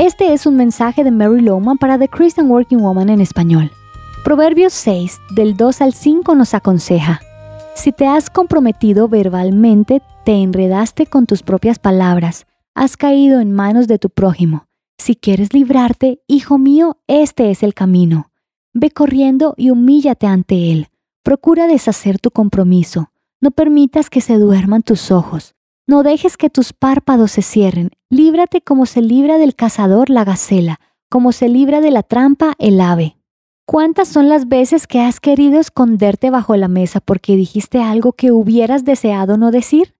Este es un mensaje de Mary Lowman para The Christian Working Woman en español. Proverbios 6, del 2 al 5 nos aconseja, Si te has comprometido verbalmente, te enredaste con tus propias palabras, has caído en manos de tu prójimo. Si quieres librarte, hijo mío, este es el camino. Ve corriendo y humíllate ante él. Procura deshacer tu compromiso. No permitas que se duerman tus ojos. No dejes que tus párpados se cierren. Líbrate como se libra del cazador la gacela, como se libra de la trampa el ave. ¿Cuántas son las veces que has querido esconderte bajo la mesa porque dijiste algo que hubieras deseado no decir?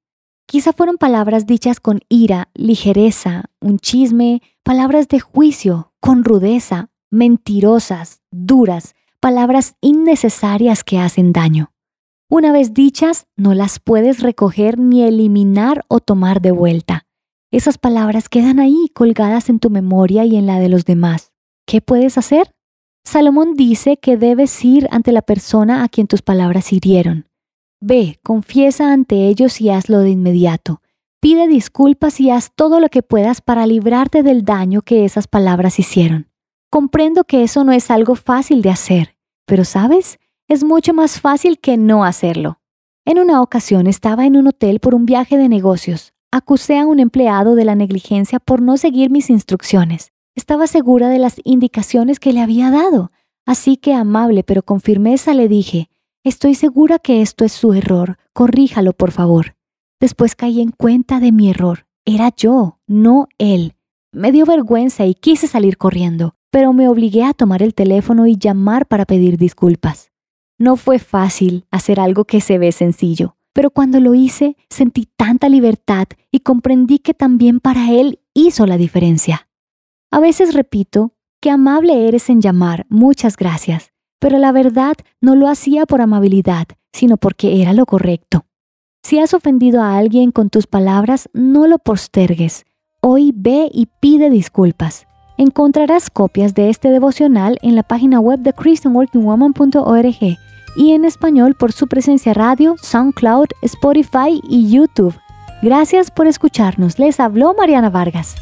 Quizá fueron palabras dichas con ira, ligereza, un chisme, palabras de juicio, con rudeza, mentirosas, duras, palabras innecesarias que hacen daño. Una vez dichas, no las puedes recoger ni eliminar o tomar de vuelta. Esas palabras quedan ahí colgadas en tu memoria y en la de los demás. ¿Qué puedes hacer? Salomón dice que debes ir ante la persona a quien tus palabras hirieron. Ve, confiesa ante ellos y hazlo de inmediato. Pide disculpas y haz todo lo que puedas para librarte del daño que esas palabras hicieron. Comprendo que eso no es algo fácil de hacer, pero sabes, es mucho más fácil que no hacerlo. En una ocasión estaba en un hotel por un viaje de negocios. Acusé a un empleado de la negligencia por no seguir mis instrucciones. Estaba segura de las indicaciones que le había dado, así que amable pero con firmeza le dije, estoy segura que esto es su error, corríjalo por favor. Después caí en cuenta de mi error. Era yo, no él. Me dio vergüenza y quise salir corriendo, pero me obligué a tomar el teléfono y llamar para pedir disculpas. No fue fácil hacer algo que se ve sencillo, pero cuando lo hice sentí tanta libertad y comprendí que también para él hizo la diferencia. A veces repito, qué amable eres en llamar, muchas gracias, pero la verdad no lo hacía por amabilidad, sino porque era lo correcto. Si has ofendido a alguien con tus palabras, no lo postergues. Hoy ve y pide disculpas. Encontrarás copias de este devocional en la página web de christianworkingwoman.org y en español por su presencia radio, SoundCloud, Spotify y YouTube. Gracias por escucharnos. Les habló Mariana Vargas.